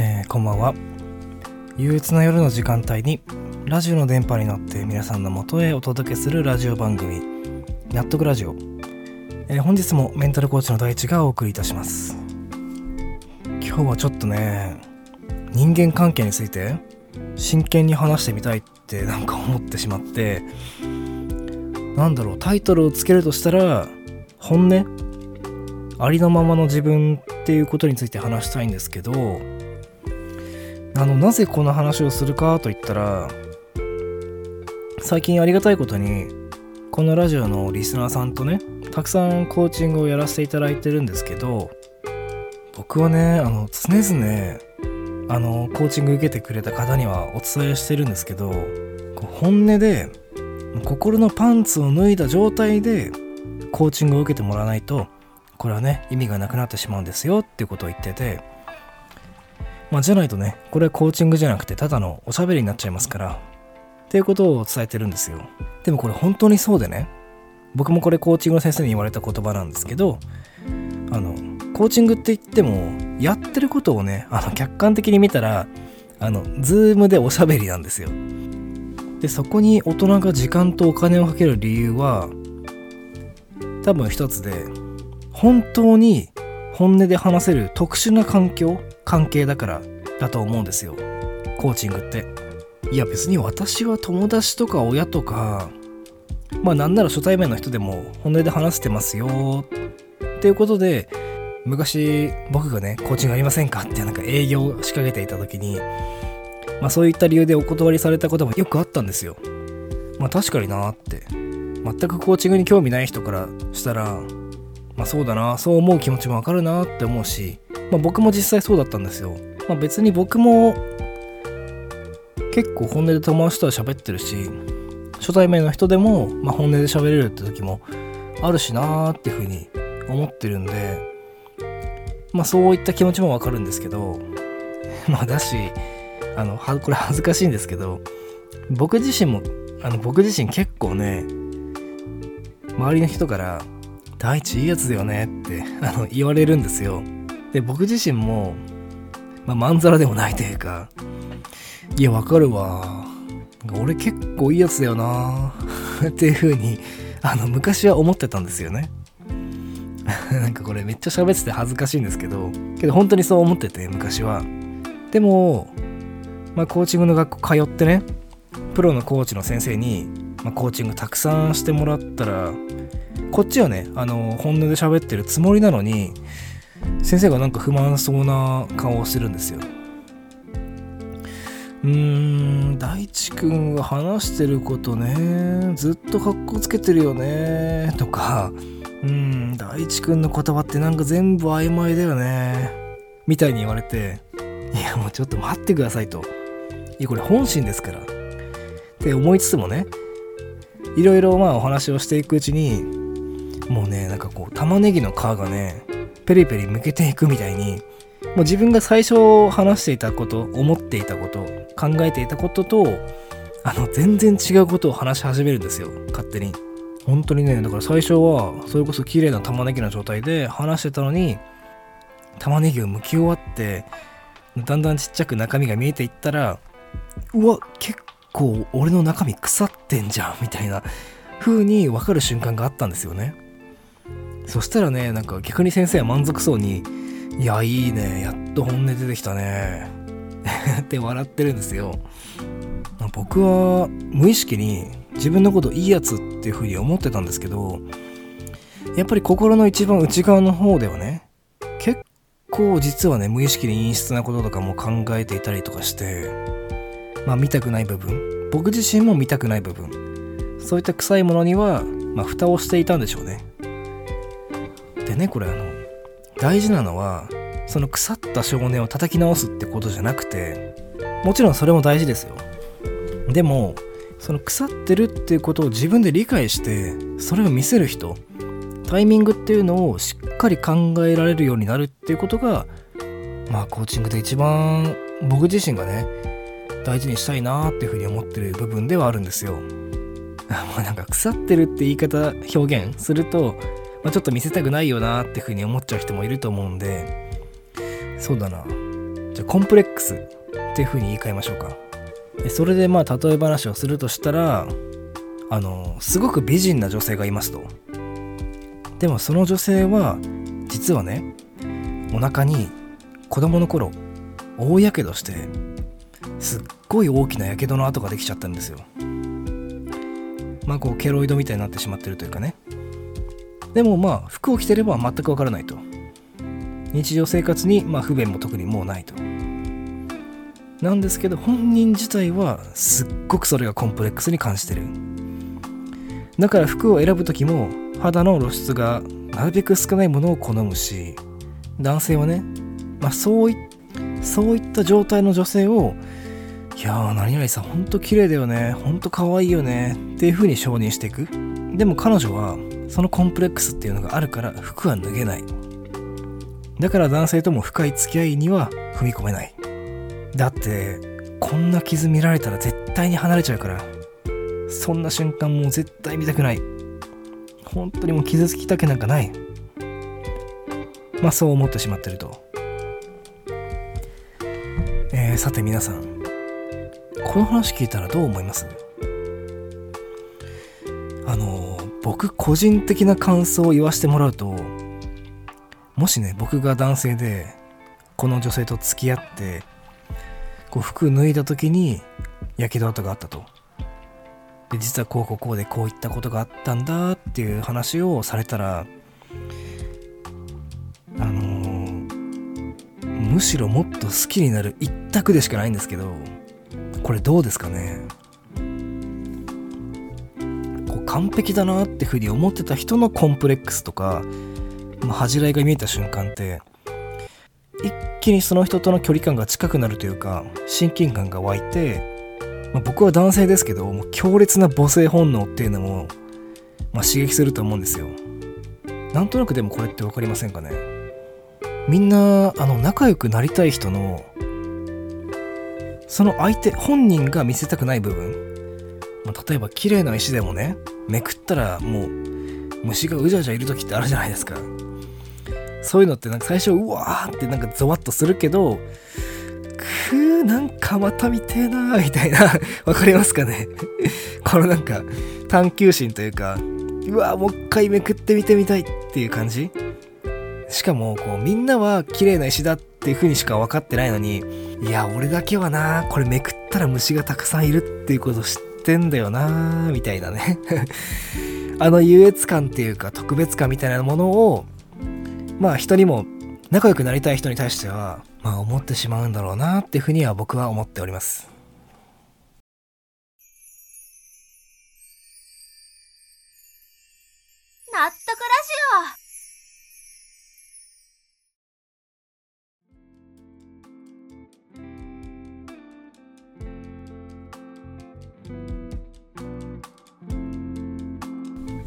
えーこんばんは。憂鬱な夜の時間帯にラジオの電波に乗って皆さんの元へお届けするラジオ番組「納得ラジオ」えー本日もメンタルコーチの大地がお送りいたします。今日はちょっとね人間関係について真剣に話してみたいってなんか思ってしまってなんだろうタイトルをつけるとしたら本音？ありのままの自分っていうことについて話したいんですけどあのなぜこの話をするかといったら最近ありがたいことにこのラジオのリスナーさんとねたくさんコーチングをやらせていただいてるんですけど僕はねあの常々あのコーチング受けてくれた方にはお伝えしてるんですけど本音で心のパンツを脱いだ状態でコーチングを受けてもらわないとこれはね意味がなくなってしまうんですよっていうことを言っててまあじゃないとねこれはコーチングじゃなくてただのおしゃべりになっちゃいますからっていうことを伝えてるんですよ。でもこれ本当にそうでね僕もこれコーチングの先生に言われた言葉なんですけどあのコーチングって言ってもやってることをねあの客観的に見たらあのズームでおしゃべりなんですよ。でそこに大人が時間とお金をかける理由は多分一つで本当に本音で話せる特殊な環境関係だからだと思うんですよ。コーチングって。いや別に私は友達とか親とかまあなんなら初対面の人でも本音で話してますよ。っていうことで昔僕がねコーチングありませんか？ってなんか営業を仕掛けていた時にまあそういった理由でお断りされたこともよくあったんですよ。まあ確かになーって。全くコーチングに興味ない人からしたらまあそうだなそう思う気持ちもわかるなって思うし、まあ、僕も実際そうだったんですよ、まあ、別に僕も結構本音で友達とは喋ってるし初対面の人でも、まあ、本音で喋れるって時もあるしなーっていうふうに思ってるんでまあそういった気持ちもわかるんですけど まあだしあのはこれ恥ずかしいんですけど僕自身もあの僕自身結構ね周りの人から「大地いいやつだよね」ってあの言われるんですよ。で僕自身も、まあ、まんざらでもないというかいやわかるわ。俺結構いいやつだよな。っていう風にあの昔は思ってたんですよね。なんかこれめっちゃ喋ってて恥ずかしいんですけどけど本当にそう思ってて昔は。でもまあコーチングの学校通ってねプロのコーチの先生に、まあ、コーチングたくさんしてもらったらこっちはねあの本音で喋ってるつもりなのに先生がなんか不満そうな顔をしてるんですよ。うーん大地くんが話してることね。ずっと格好つけてるよね。とか。うん大地くんの言葉ってなんか全部曖昧だよね。みたいに言われて。いやもうちょっと待ってくださいと。いやこれ本心ですから。って思いつつもね。いろいろまあお話をしていくうちにもうねなんかこう玉ねぎの皮がねペリペリ剥けていくみたいにもう自分が最初話していたこと思っていたこと考えていたこととあの全然違うことを話し始めるんですよ。勝手に。本当にねだから最初はそれこそ綺麗な玉ねぎの状態で話してたのに玉ねぎを剥き終わってだんだんちっちゃく中身が見えていったらうわ結構俺の中身腐ってんじゃんみたいな風に分かる瞬間があったんですよね。そしたらねなんか逆に先生は満足そうに「いやいいねやっと本音出てきたね って笑ってるんですよ。僕は無意識に自分のこといいやつっていうふうに思ってたんですけどやっぱり心の一番内側の方ではね結構実はね無意識に陰湿なこととかも考えていたりとかしてまあ見たくない部分僕自身も見たくない部分そういった臭いものにはまあ蓋をしていたんでしょうね。ねこれあの大事なのはその腐った少年を叩き直すってことじゃなくてもちろんそれも大事ですよでもその腐ってるっていうことを自分で理解してそれを見せる人タイミングっていうのをしっかり考えられるようになるっていうことがまあコーチングで一番僕自身がね大事にしたいなっていうふうに思ってる部分ではあるんですよ。もうなんか腐ってるって言い方表現すると、まあ、ちょっと見せたくないよなっていうふうに思っちゃう人もいると思うんでそうだな。じゃあコンプレックスっていうふうに言い換えましょうか。それでまあ例え話をするとしたらあのすごく美人な女性がいますと。でもその女性は実はねお腹に子供の頃大やけどしてすっごい大きなやけどの跡ができちゃったんですよ。まあこうケロイドみたいになってしまってるというかね。でもまあ服を着てれば全くわからないと。日常生活にまあ不便も特にもうないと。なんですけど本人自体はすっごくそれがコンプレックスに感じてる。だから服を選ぶ時も肌の露出がなるべく少ないものを好むし男性はね、まあ、そういそういった状態の女性をいやー何々さんほんと綺麗だよねほんと可愛いよねっていう風に承認していく。でも彼女はそのコンプレックスっていうのがあるから服は脱げない。だから男性とも深い付き合いには踏み込めない。だってこんな傷見られたら絶対に離れちゃうから。そんな瞬間もう絶対見たくない。本当にもう傷つきたくなんかない。まあそう思ってしまってると。えー、さて皆さん。この話聞いたらどう思います？あの僕個人的な感想を言わせてもらうともしね僕が男性でこの女性と付き合ってこう服脱いだ時にやけど跡があったと。で実はこうこうこうでこういったことがあったんだっていう話をされたらあのー、むしろもっと好きになる一択でしかないんですけどこれどうですかね？完璧だなってふうに思ってた人のコンプレックスとか、まあ、恥じらいが見えた瞬間って一気にその人との距離感が近くなるというか親近感が湧いて、まあ、僕は男性ですけどもう強烈な母性本能っていうのも、まあ、刺激すると思うんですよ。なんとなくでもこれって分かりませんかね？みんなあの仲良くなりたい人のその相手本人が見せたくない部分、ま、例えば綺麗な石でもねめくったらもう虫がうじゃうじゃいる時ってあるじゃないですか。そういうのってなんか最初うわーってなんかゾワッとするけどくーなんかまた見てえなーみたいな わかりますかね？このなんか探求心というかうわもう一回めくってみてみたいっていう感じ？しかもこうみんなは綺麗な石だっていう風にしか分かってないのにいや俺だけはなこれめくったら虫がたくさんいるっていうこと知ってんだよなみたいなね。あの優越感っていうか特別感みたいなものをまあ人にも仲良くなりたい人に対してはまあ思ってしまうんだろうなっていうふうには僕は思っております。納得。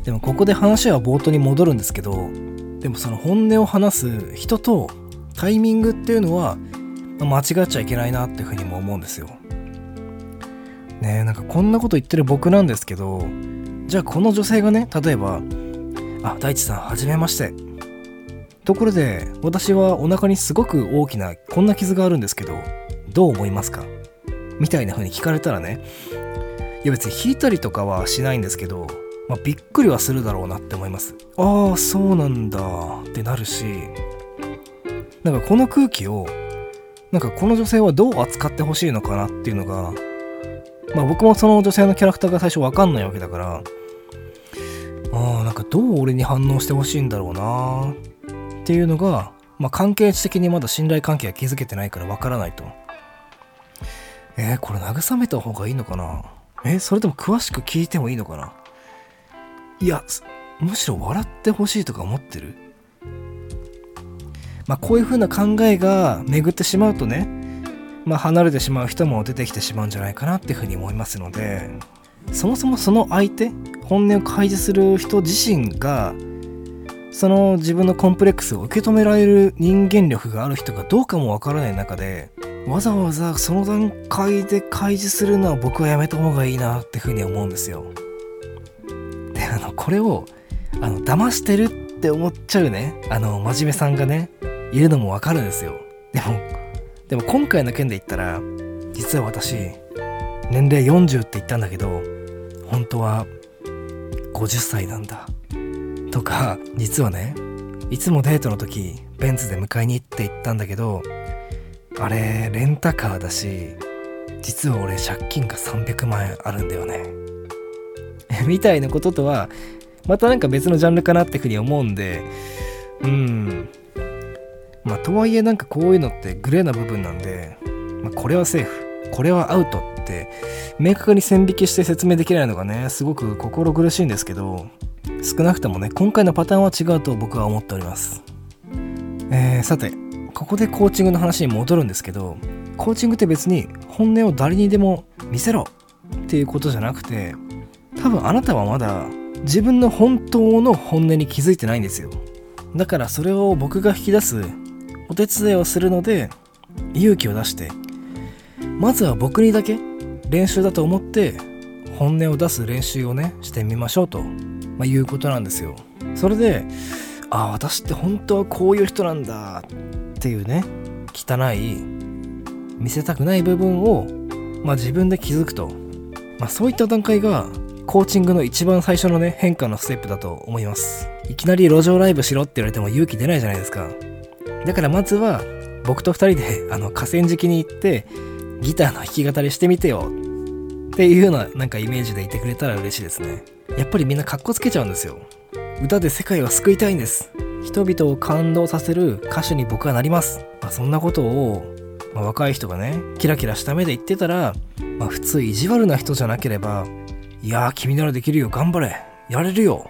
でもここで話は冒頭に戻るんですけどでもその本音を話す人とタイミングっていうのは間違っちゃいけないなっていうふうにも思うんですよ。ねえなんかこんなこと言ってる僕なんですけどじゃあこの女性がね例えば「あ大地さんはじめまして」ところで私はお腹にすごく大きなこんな傷があるんですけどどう思いますか？みたいな風に聞かれたらねいや別に引いたりとかはしないんですけどまあ、びっくりはするだろうなって思います。ああそうなんだ。ってなるしなんかこの空気をなんかこの女性はどう扱ってほしいのかなっていうのがまあ僕もその女性のキャラクターが最初わかんないわけだからああなんかどう俺に反応してほしいんだろうな。っていうのが、まあ、関係値的にまだ信頼関係が築けてないからわからないと。えー、これ慰めた方がいいのかな？えー、それとも詳しく聞いてもいいのかな？いやむしろ笑ってほしいとか思ってる？まあこういう風な考えが巡ってしまうとねまあ離れてしまう人も出てきてしまうんじゃないかなっていうふうに思いますのでそもそもその相手本音を開示する人自身がその自分のコンプレックスを受け止められる人間力がある人がどうかもわからない中でわざわざその段階で開示するのは僕はやめた方がいいなっていうふうに思うんですよ。であのこれをあの騙してるって思っちゃうね。あの真面目さんがねいるのもわかるんですよ。でもでも今回の件で言ったら実は私年齢40って言ったんだけど本当は50歳なんだ。とか実はねいつもデートの時ベンツで迎えに行って行ったんだけどあれレンタカーだし実は俺借金が300万円あるんだよね。みたいなこととはまたなんか別のジャンルかなってふうに思うんでうん。まあとはいえなんかこういうのってグレーな部分なんで、まあ、これはセーフ。これはアウトって明確に線引きして説明できないのがねすごく心苦しいんですけど少なくともね今回のパターンは違うと僕は思っております。えー、さてここでコーチングの話に戻るんですけどコーチングって別に本音を誰にでも見せろっていうことじゃなくて多分あなたはまだ自分の本当の本音に気づいてないんですよ。だからそれを僕が引き出すお手伝いをするので勇気を出してまずは僕にだけ練習だと思って本音を出す練習をねしてみましょうと、まあ、いうことなんですよ。それでああ私って本当はこういう人なんだっていうね汚い見せたくない部分を、まあ、自分で気づくと、まあ、そういった段階がコーチングの一番最初のね変化のステップだと思います。いきなり路上ライブしろって言われても勇気出ないじゃないですか。だからまずは僕と2人で あの河川敷に行ってギターの弾き語りしてみてよっていうようななんかイメージでいてくれたら嬉しいですね。やっぱりみんなカッコつけちゃうんですよ。歌で世界を救いたいんです。人々を感動させる歌手に僕はなります、まあ、そんなことを、まあ、若い人がねキラキラした目で言ってたら、まあ、普通意地悪な人じゃなければいやー君ならできるよ。頑張れ。やれるよ。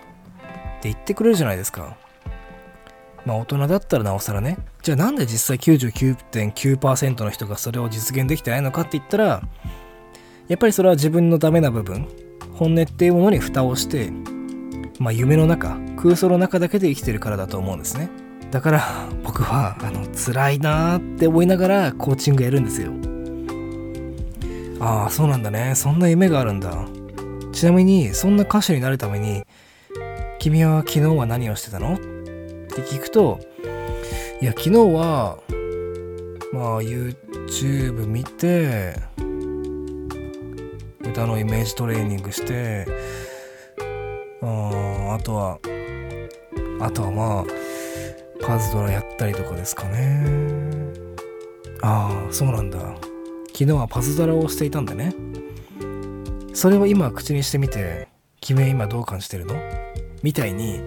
って言ってくれるじゃないですか。まあ大人だったらなおさらね。じゃあなんで実際99.9%の人がそれを実現できてないのかって言ったらやっぱりそれは自分のダメな部分。本音っていうものに蓋をしてまあ夢の中空想の中だけで生きてるからだと思うんですね。だから僕はあの辛いなーって思いながらコーチングやるんですよ。ああそうなんだね。そんな夢があるんだ。ちなみにそんな歌手になるために君は昨日は何をしてたの？って聞くといや昨日はまあ YouTube 見て歌のイメージトレーニングしてああとはあとはまあパズドラやったりとかですかね。ああそうなんだ。昨日はパズドラをしていたんでね。それを今口にしてみて君は今どう感じてるの？みたいに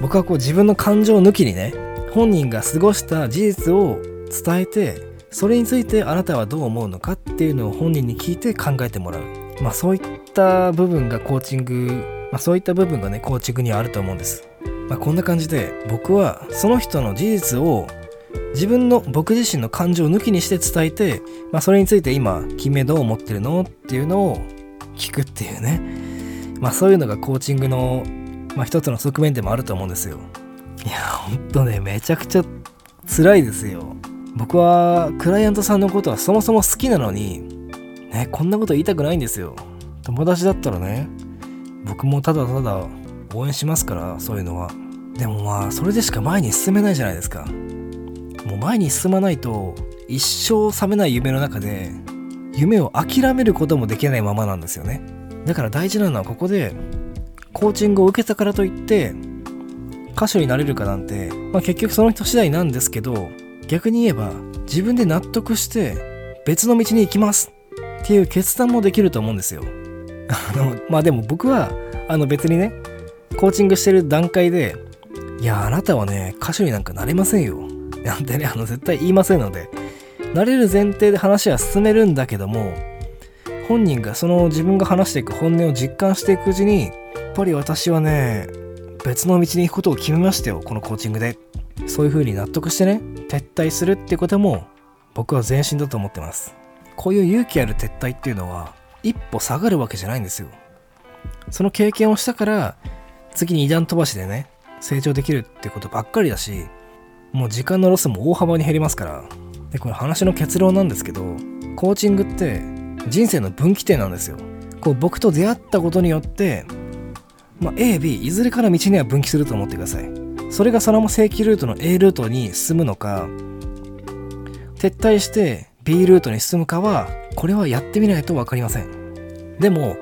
僕はこう自分の感情抜きにね本人が過ごした事実を伝えてそれについてあなたはどう思うのかっていうのを本人に聞いて考えてもらう。まあそういった部分がコーチングまあそういった部分がねコーチングにはあると思うんです。まあこんな感じで僕はその人の事実を自分の僕自身の感情を抜きにして伝えて、まあ、それについて今君はどう思ってるの？っていうのを聞くっていうねまあそういうのがコーチングのまあ、一つの側面でもあると思うんですよ。いや、ほんとね、めちゃくちゃ辛いですよ。僕はクライアントさんのことはそもそも好きなのに、ね、こんなこと言いたくないんですよ。友達だったらね、僕もただただ応援しますから、そういうのは。でもまあ、それでしか前に進めないじゃないですか。もう前に進まないと、一生覚めない夢の中で、夢を諦めることもできないままなんですよね。だから大事なのはここで、コーチングを受けたからといって歌手になれるかなんて、まあ、結局その人次第なんですけど逆に言えば自分で納得して別の道に行きますっていう決断もできると思うんですよあのまあでも僕はあの別にねコーチングしてる段階でいやあなたはね歌手になんかなれませんよなんてねあの絶対言いませんのでなれる前提で話は進めるんだけども本人がその自分が話していく本音を実感していくうちにやっぱり私はね別の道に行くことを決めましたよこのコーチングで。そういう風に納得してね撤退するってことも僕は前進だと思ってます。こういう勇気ある撤退っていうのは一歩下がるわけじゃないんですよ。その経験をしたから次に二段飛ばしでね成長できるってことばっかりだしもう時間のロスも大幅に減りますから。でこれ話の結論なんですけどコーチングって人生の分岐点なんですよ。こう僕と出会ったことによってまあ、A、B いずれから道には分岐すると思ってください。それがそのまま正規ルートの A ルートに進むのか撤退して B ルートに進むかはこれはやってみないと分かりません。でも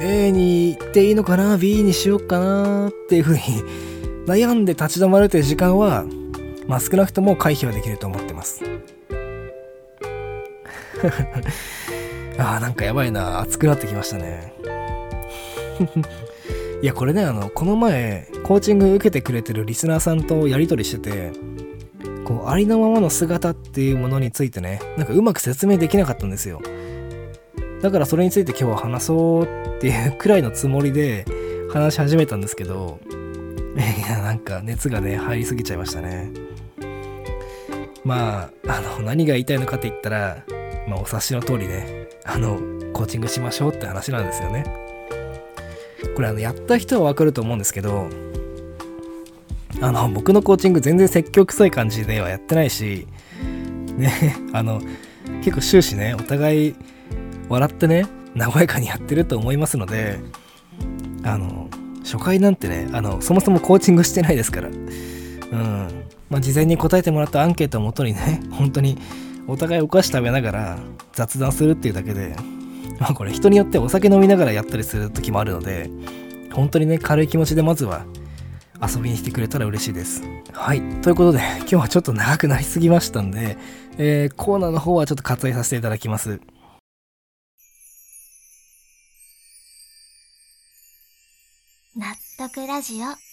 A に行っていいのかな B にしようかなっていうふうに 悩んで立ち止まるという時間はまあ少なくとも回避はできると思ってます。あーなんかやばいな。熱くなってきましたね。いやこれねあのこの前コーチング受けてくれてるリスナーさんとやり取りしててこうありのままの姿っていうものについてねなんかうまく説明できなかったんですよ。だからそれについて今日は話そうっていうくらいのつもりで話し始めたんですけどいやなんか熱がね入りすぎちゃいましたね。まああの何が言いたいのかって言ったらまあお察しの通りねあのコーチングしましょうって話なんですよね。これあのやった人はわかると思うんですけどあの僕のコーチング全然積極臭い感じではやってないしね あの結構終始ねお互い笑ってね和やかにやってると思いますのであの初回なんてねあのそもそもコーチングしてないですから。うん。まあ事前に答えてもらったアンケートをもとにね 本当にお互いお菓子食べながら雑談するっていうだけで まあこれ人によってお酒飲みながらやったりする時もあるので本当にね軽い気持ちでまずは遊びに来てくれたら嬉しいです。はい。ということで 今日はちょっと長くなりすぎましたんで、えー、コーナーの方はちょっと割愛させていただきます。納得ラジオ。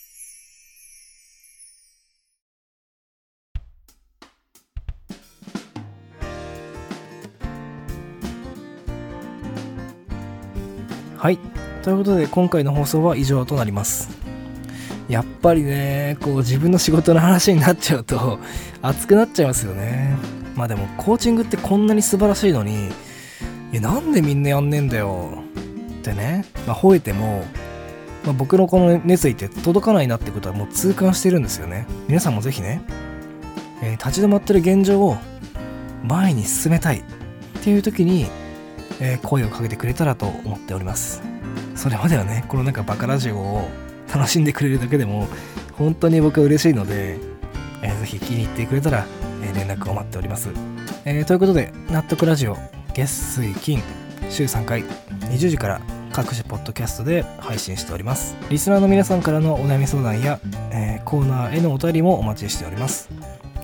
はい。ということで今回の放送は以上となります。やっぱりねこう自分の仕事の話になっちゃうと熱くなっちゃいますよね。まあでもコーチングってこんなに素晴らしいのにいやなんでみんなやんねえんだよ。ってね、まあ、吠えても、まあ、僕のこの熱意って届かないなってことはもう痛感してるんですよね。皆さんもぜひね、えー立ち止まってる現状を前に進めたいっていう時に、え声をかけてくれたらと思っております。それまではねこのなんかバカラジオを楽しんでくれるだけでも本当に僕は嬉しいので、えーぜひ気に入ってくれたら、え連絡を待っております、えということで納得ラジオ月水金週3回20時から各種ポッドキャストで配信しております。リスナーの皆さんからのお悩み相談や、えーコーナーへのお便りもお待ちしております。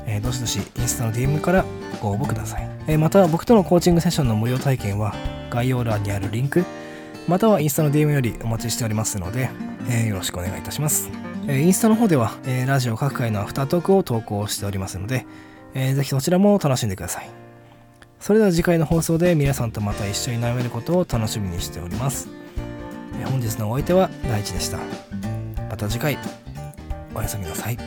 えーどしどしインスタの DM からご応募ください、えまた僕とのコーチングセッションの無料体験は概要欄にあるリンクまたはインスタの DM よりお待ちしておりますので、えーよろしくお願いいたします、えーインスタの方では、えーラジオ各回のアフタートークを投稿しておりますので、えーぜひそちらも楽しんでください。それでは次回の放送で皆さんとまた一緒に悩めることを楽しみにしております、えー本日のお相手は大地でした。また次回。おやすみなさい。